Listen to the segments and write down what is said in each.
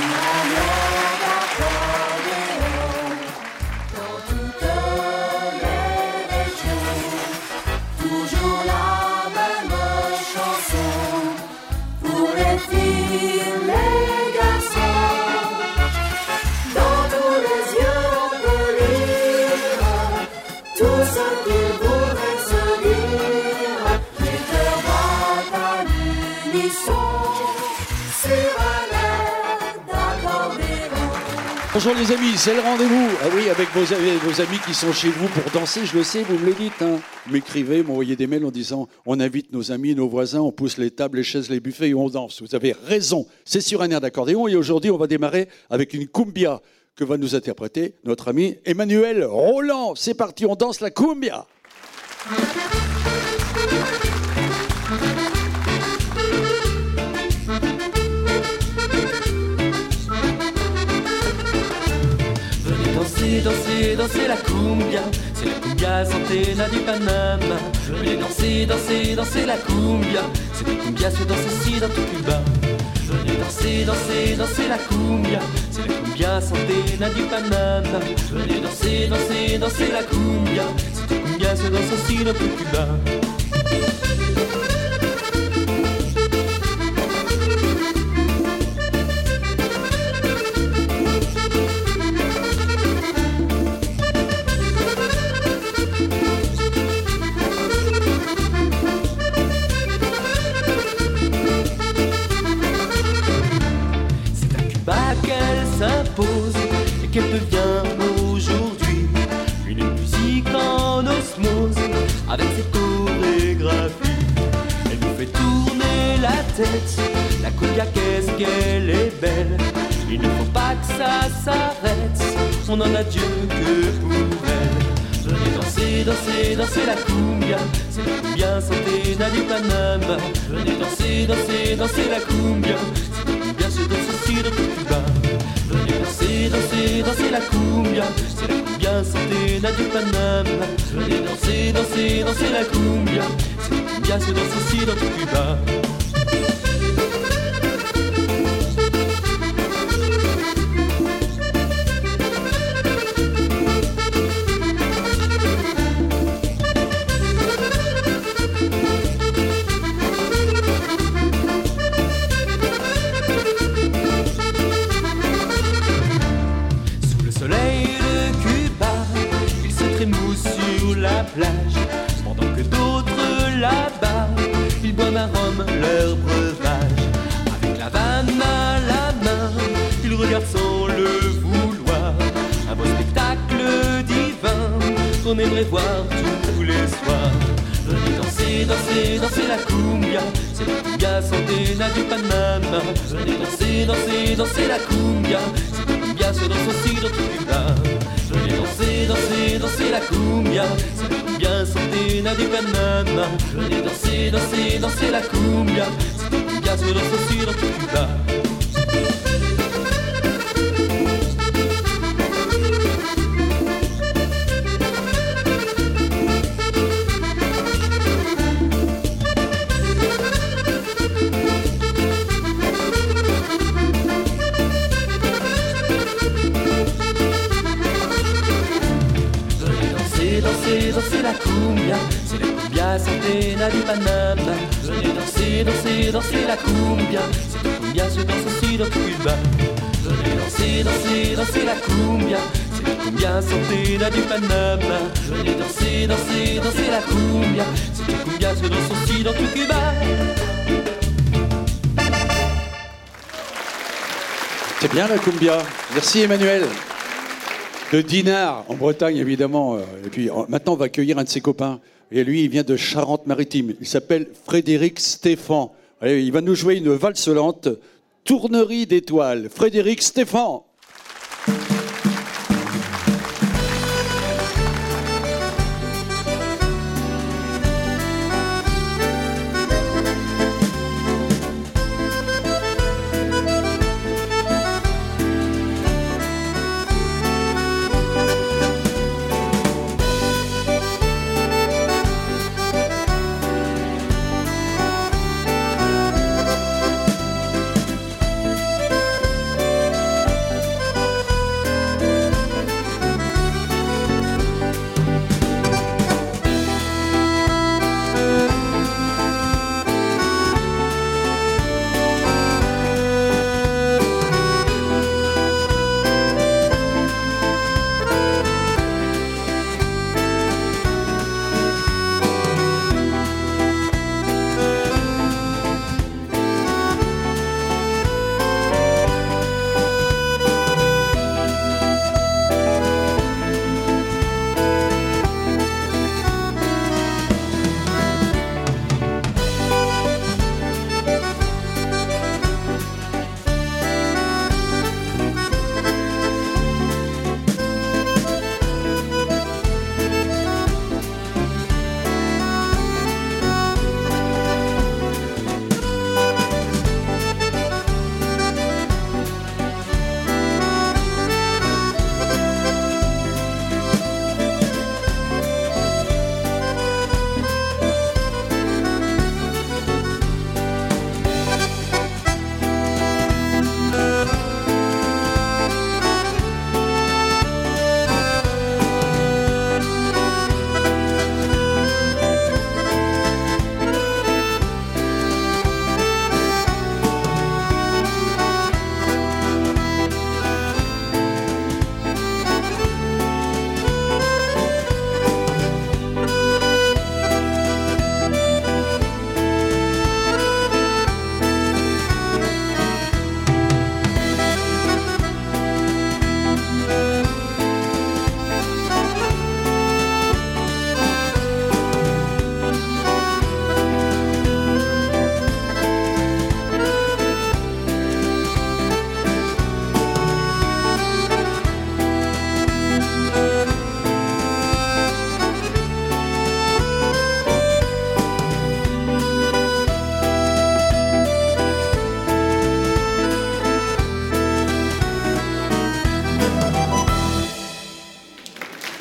Obrigada. Bonjour les amis, c'est le rendez-vous. Ah oui, avec vos, amis qui sont chez vous pour danser, je le sais, vous me le dites. Hein. M'écrivez, m'envoyez des mails en disant on invite nos amis, nos voisins, on pousse les tables, les chaises, les buffets et on danse. Vous avez raison, c'est sur un air d'accordéon et aujourd'hui on va démarrer avec une cumbia que va nous interpréter notre ami Emmanuel Roland. C'est parti, on danse la cumbia. Danser, danser, danser la cumbia. C'est la cumbia centena du Panama. Venez danser, danser, danser la cumbia. C'est la cumbia se danse ici dans tout Cuba. Venez danser, danser, danser la cumbia. C'est la cumbia centena du Panama. Venez danser, danser, danser la cumbia. C'est la cumbia se danse aussi dans tout Cuba. On en a Dieu que pour elle. Venez danser, danser, danser la cumbia. C'est la cumbia santé du Panama. Venez danser, danser, danser la cumbia. C'est la cumbia se danse aussi de Cuba. Venez danser, danser, danser la cumbia. C'est la cumbia santé du Panama. Venez danser, danser, danser la cumbia. C'est la cumbia se danse aussi dans Cuba. Danser, danser, danser la cumbia. C'est la cumbia centena du Panama. Venez danser, danser, danser la cumbia. C'est la cumbia se danse aussi dans tout Cuba. du Panama. Venez danser, danser, danser la cumbia. Cette cumbia se danse aussi dans Cuba. Venez danser, danser, danser la cumbia. C'est la cumbia santé du Panama. Venez danser, danser, danser la cumbia. Cette cumbia se danse aussi dans tout Cuba. C'est bien la cumbia. Merci Emmanuel. De Dinard, en Bretagne évidemment. Euh, et puis maintenant, on va accueillir un de ses copains. Et lui, il vient de Charente-Maritime. Il s'appelle Frédéric Stéphan. il va nous jouer une valse lente, Tournerie d'étoiles. Frédéric Stéphan.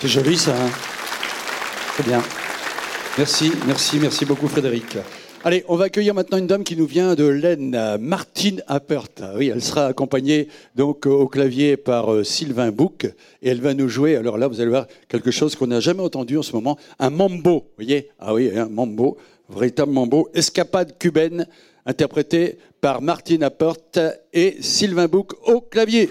C'est joli ça. Hein Très bien. Merci, merci, merci beaucoup Frédéric. Allez, on va accueillir maintenant une dame qui nous vient de l'Aisne, Martine Appert. Oui, elle sera accompagnée donc au clavier par euh, Sylvain Bouc et elle va nous jouer. Alors là, vous allez voir quelque chose qu'on n'a jamais entendu en ce moment, un mambo. Vous voyez? Ah oui, un mambo, véritable mambo, escapade cubaine, interprété par Martine Appert et Sylvain Bouc au clavier.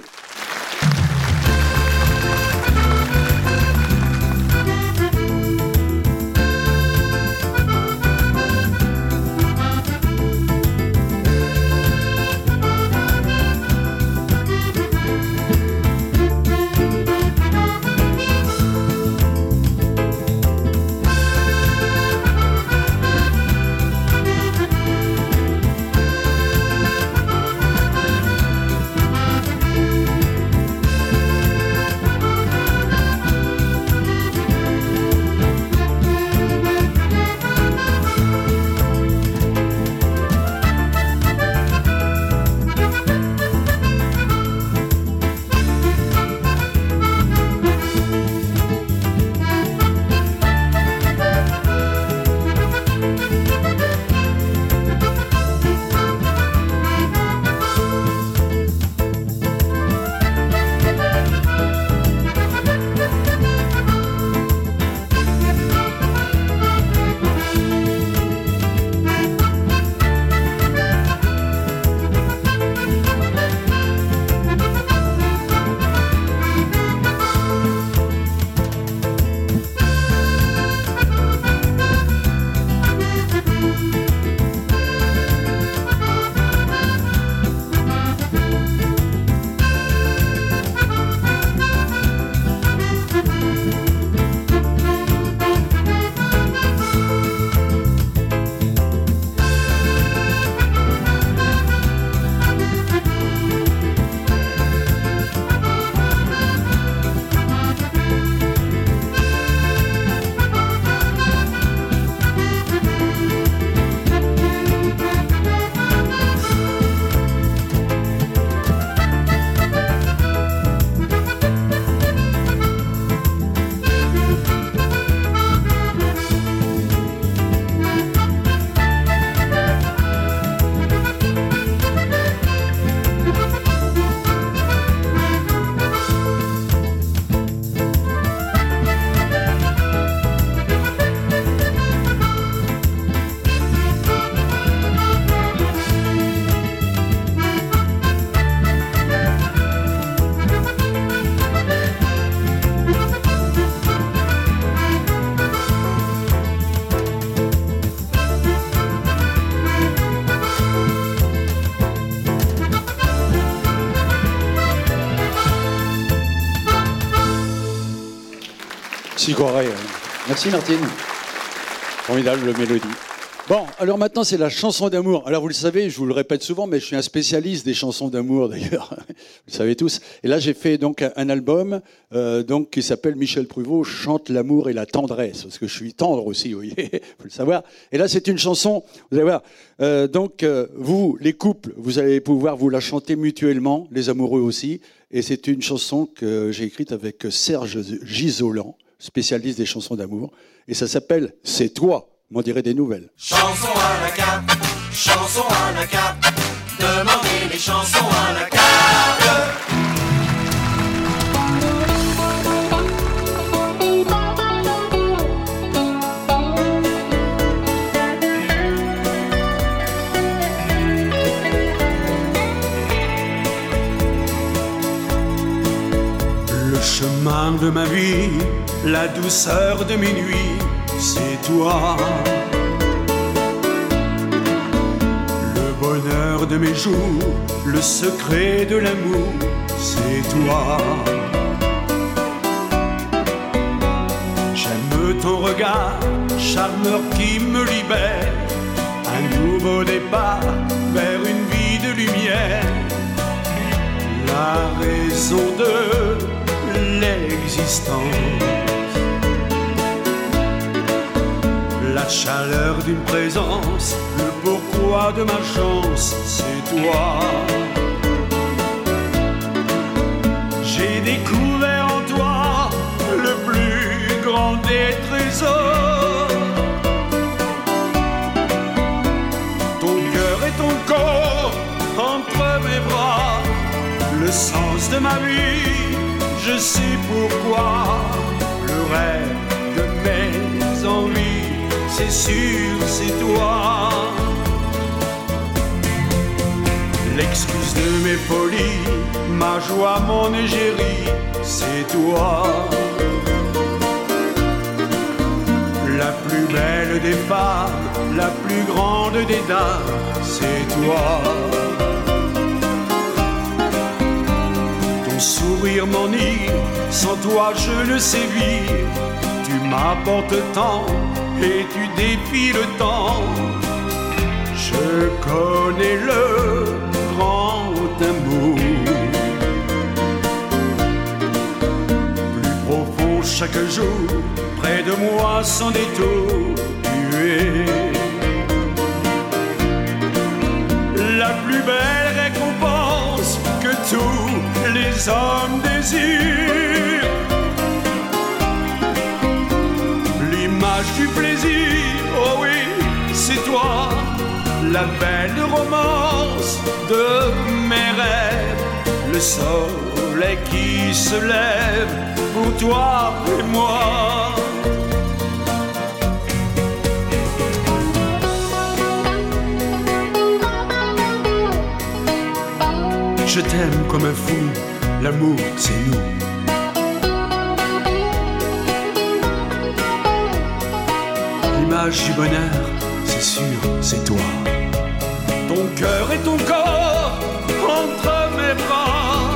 Merci Martine. Formidable mélodie. Bon, alors maintenant c'est la chanson d'amour. Alors vous le savez, je vous le répète souvent, mais je suis un spécialiste des chansons d'amour d'ailleurs. Vous le savez tous. Et là j'ai fait donc un album euh, donc qui s'appelle Michel Pruvot chante l'amour et la tendresse parce que je suis tendre aussi, vous voyez, faut le savoir. Et là c'est une chanson. Vous allez voir. Euh, donc euh, vous, les couples, vous allez pouvoir vous la chanter mutuellement, les amoureux aussi. Et c'est une chanson que j'ai écrite avec Serge Gisolan spécialiste des chansons d'amour. Et ça s'appelle C'est toi, m'en dirait des nouvelles. Chanson à la carte, chanson à la carte, demandez les chansons à la carte. Le chemin de ma vie la douceur de mes nuits, c'est toi. Le bonheur de mes jours, le secret de l'amour, c'est toi. J'aime ton regard, charmeur qui me libère, un nouveau départ vers une vie de lumière. La raison de l'existence. La chaleur d'une présence, le pourquoi de ma chance, c'est toi. J'ai découvert en toi le plus trésor. Ton cœur et ton corps entre mes bras, le sens de ma vie, je sais pourquoi. Le rêve c'est sûr, c'est toi. L'excuse de mes folies, ma joie, mon égérie, c'est toi. La plus belle des femmes, la plus grande des dames, c'est toi. Ton sourire m'enivre, sans toi je ne sais vivre. Tu m'apportes tant et tu défies le temps. Je connais le grand amour. Plus profond chaque jour, près de moi sans détour, tu es la plus belle récompense que tous les hommes désirent. La belle romance de mes rêves, le soleil qui se lève pour toi et moi. Je t'aime comme un fou, l'amour c'est nous. L'image du bonheur, c'est sûr, c'est toi. Ton cœur et ton corps entre mes bras,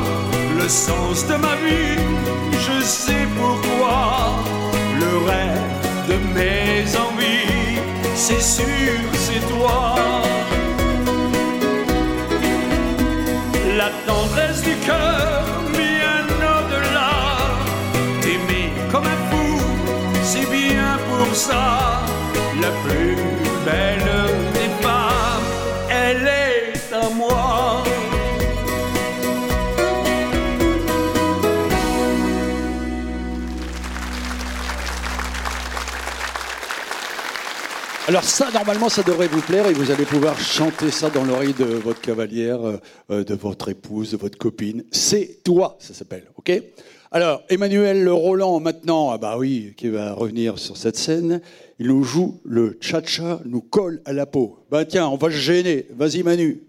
le sens de ma vie, je sais pourquoi. Le rêve de mes envies, c'est sûr, c'est toi. La tendresse du cœur, bien au-delà. T'aimer comme un fou, c'est bien pour ça. La plus belle Alors ça, normalement, ça devrait vous plaire et vous allez pouvoir chanter ça dans l'oreille de votre cavalière, euh, euh, de votre épouse, de votre copine. C'est toi, ça s'appelle, ok? Alors, Emmanuel Roland, maintenant, ah bah oui, qui va revenir sur cette scène, il nous joue le cha-cha, nous colle à la peau. Ben tiens, on va se gêner. Vas-y, Manu.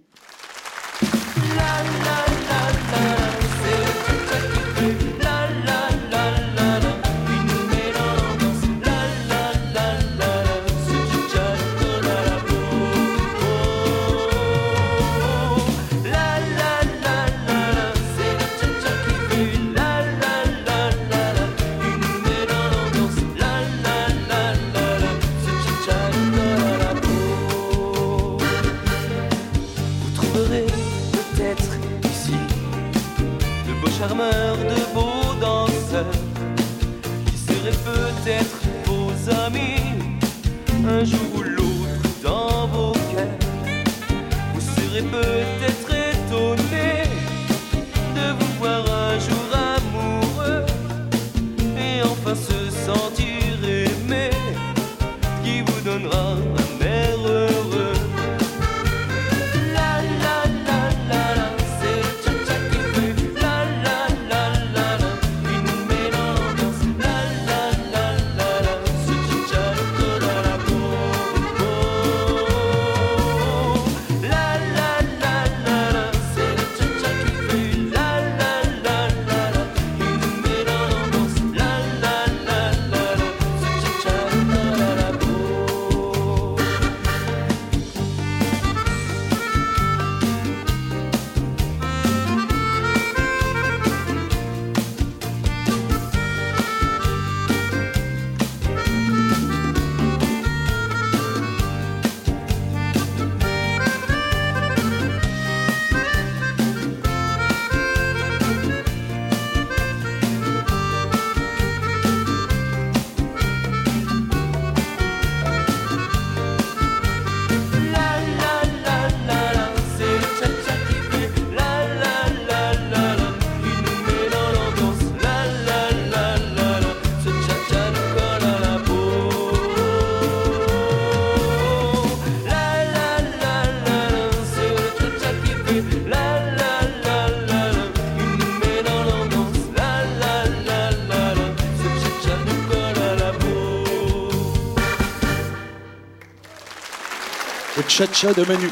Cha-cha de Manu.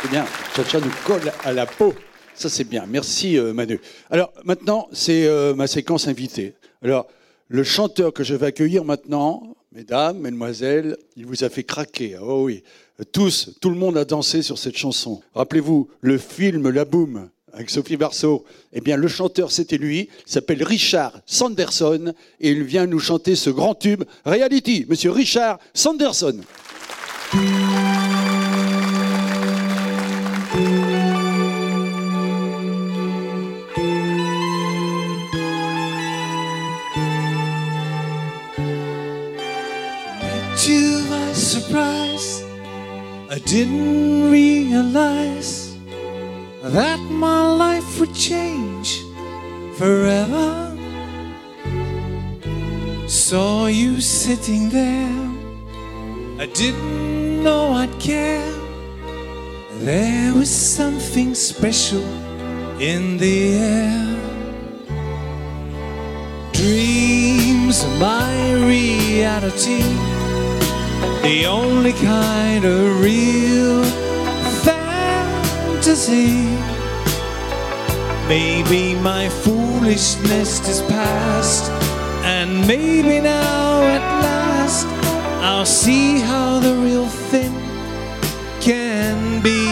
C'est bien, cha-cha nous colle à la peau. Ça, c'est bien. Merci, euh, Manu. Alors, maintenant, c'est euh, ma séquence invitée. Alors, le chanteur que je vais accueillir maintenant, mesdames, mesdemoiselles, il vous a fait craquer. Oh oui. Tous, tout le monde a dansé sur cette chanson. Rappelez-vous, le film La Boum avec Sophie Barceau. Eh bien, le chanteur, c'était lui. Il s'appelle Richard Sanderson et il vient nous chanter ce grand tube Reality. Monsieur Richard Sanderson. I didn't realize that my life would change forever. Saw you sitting there. I didn't know I'd care. There was something special in the air. Dreams are my reality, the only kind of real fantasy. Maybe my foolishness is past, and maybe now at last I'll see how the real thing can be.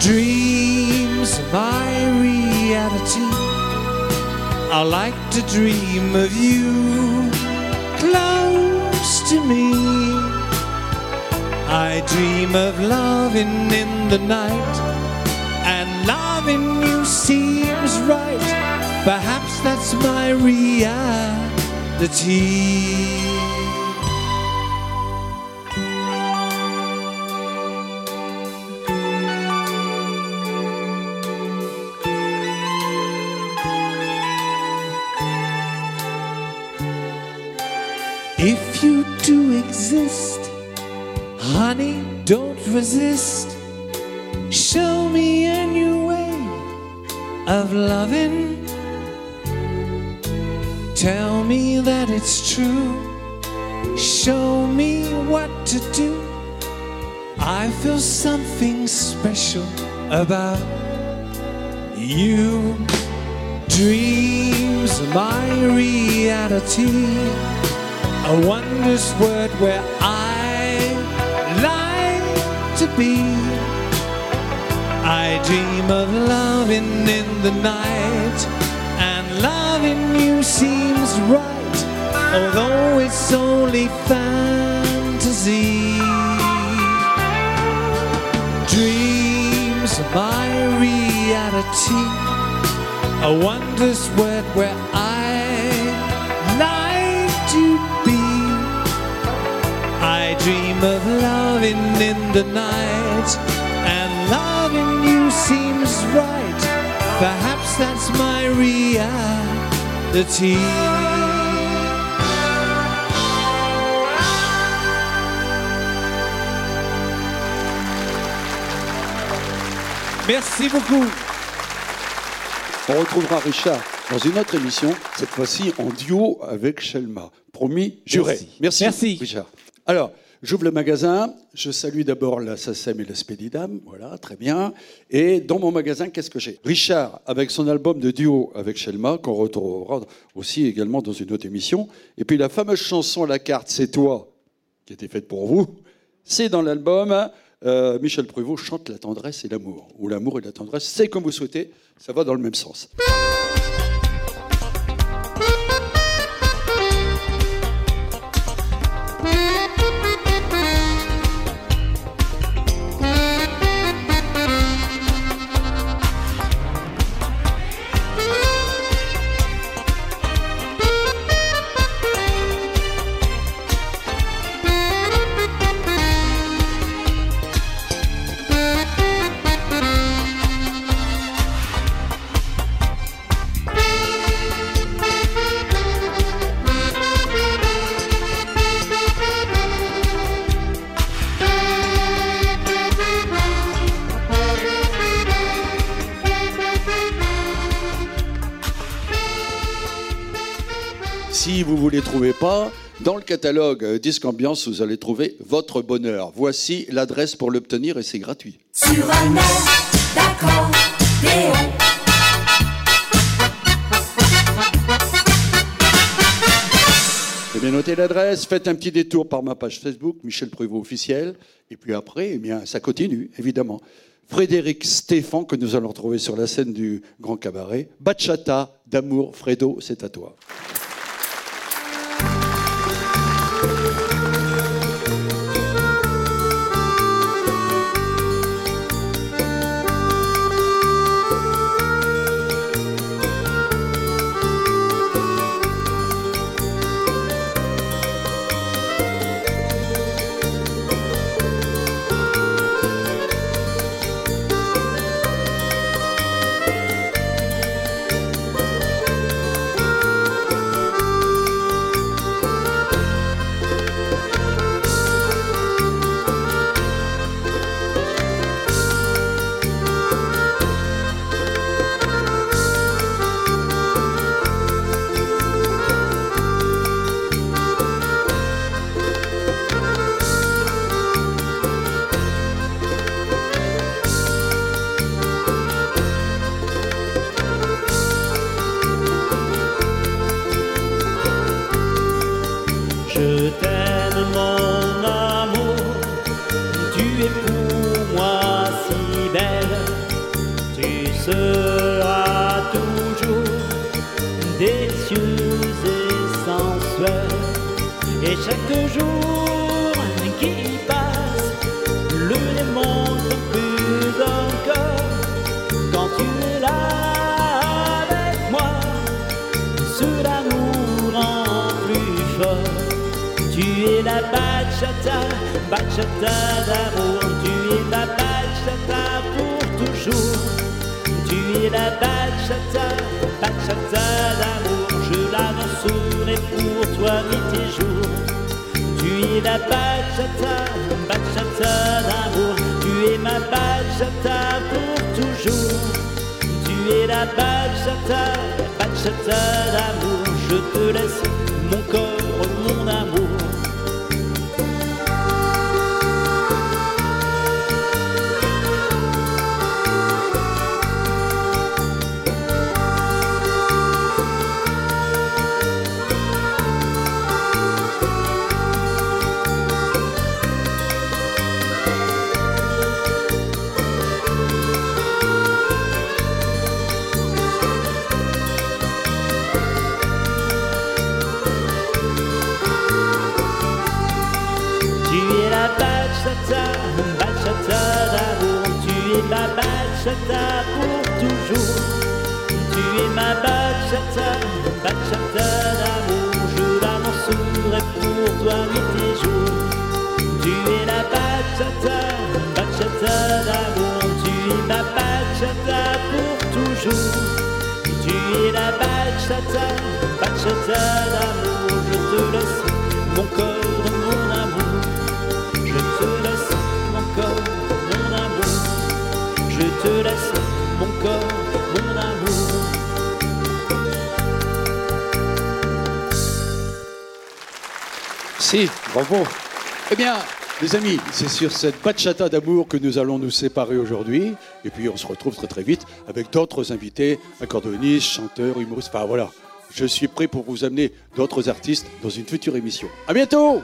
Dreams are my reality. I like to dream of you I dream of loving in the night, and loving you seems right. Perhaps that's my reality. If you do exist, honey, don't resist. Show me a new way of loving. Tell me that it's true. Show me what to do. I feel something special about you. Dreams are my reality a wondrous word where I be. I dream of loving in the night, and loving you seems right, although it's only fantasy. Dreams are my reality, a wondrous world where I like to be. I dream of loving in the night, and loving you seems right. Perhaps that's my reality. Merci beaucoup. On retrouvera Richard dans une autre émission, cette fois-ci en duo avec Shelma. Promis, juré. Merci. Merci. Richard. Alors, j'ouvre le magasin. Je salue d'abord la SACEM et la Spédidam. Voilà, très bien. Et dans mon magasin, qu'est-ce que j'ai? Richard, avec son album de duo avec Shelma, qu'on retrouvera aussi également dans une autre émission. Et puis la fameuse chanson la carte, C'est toi, qui a été faite pour vous. C'est dans l'album. Euh, Michel Prévost chante la tendresse et l'amour. Ou l'amour et la tendresse, c'est comme vous souhaitez. Ça va dans le même sens. Catalogue euh, Disque Ambiance, vous allez trouver votre bonheur. Voici l'adresse pour l'obtenir et c'est gratuit. Sur un air Eh bien, notez l'adresse, faites un petit détour par ma page Facebook, Michel Prévost officiel, et puis après, eh bien, ça continue, évidemment. Frédéric Stéphane, que nous allons retrouver sur la scène du Grand Cabaret. Bachata d'amour, Fredo, c'est à toi. Bachata, bachata d'amour. Tu es la bachata pour toujours. Tu es la bachata, bachata d'amour. Je la danserai pour toi nuit et jour. Tu es la bachata, bachata d'amour. Tu es ma bachata pour toujours. Tu es la bachata, bachata d'amour. Je te laisse bachata, bachata d'amour. Je te laisse mon corps, mon amour. Je te laisse mon corps, mon amour. Je te laisse mon corps, mon amour. Si, bravo. Eh bien, les amis, c'est sur cette bachata d'amour que nous allons nous séparer aujourd'hui. Et puis, on se retrouve très très vite avec d'autres invités, accordéonistes, chanteurs, humoristes. Enfin, voilà. Je suis prêt pour vous amener d'autres artistes dans une future émission. À bientôt!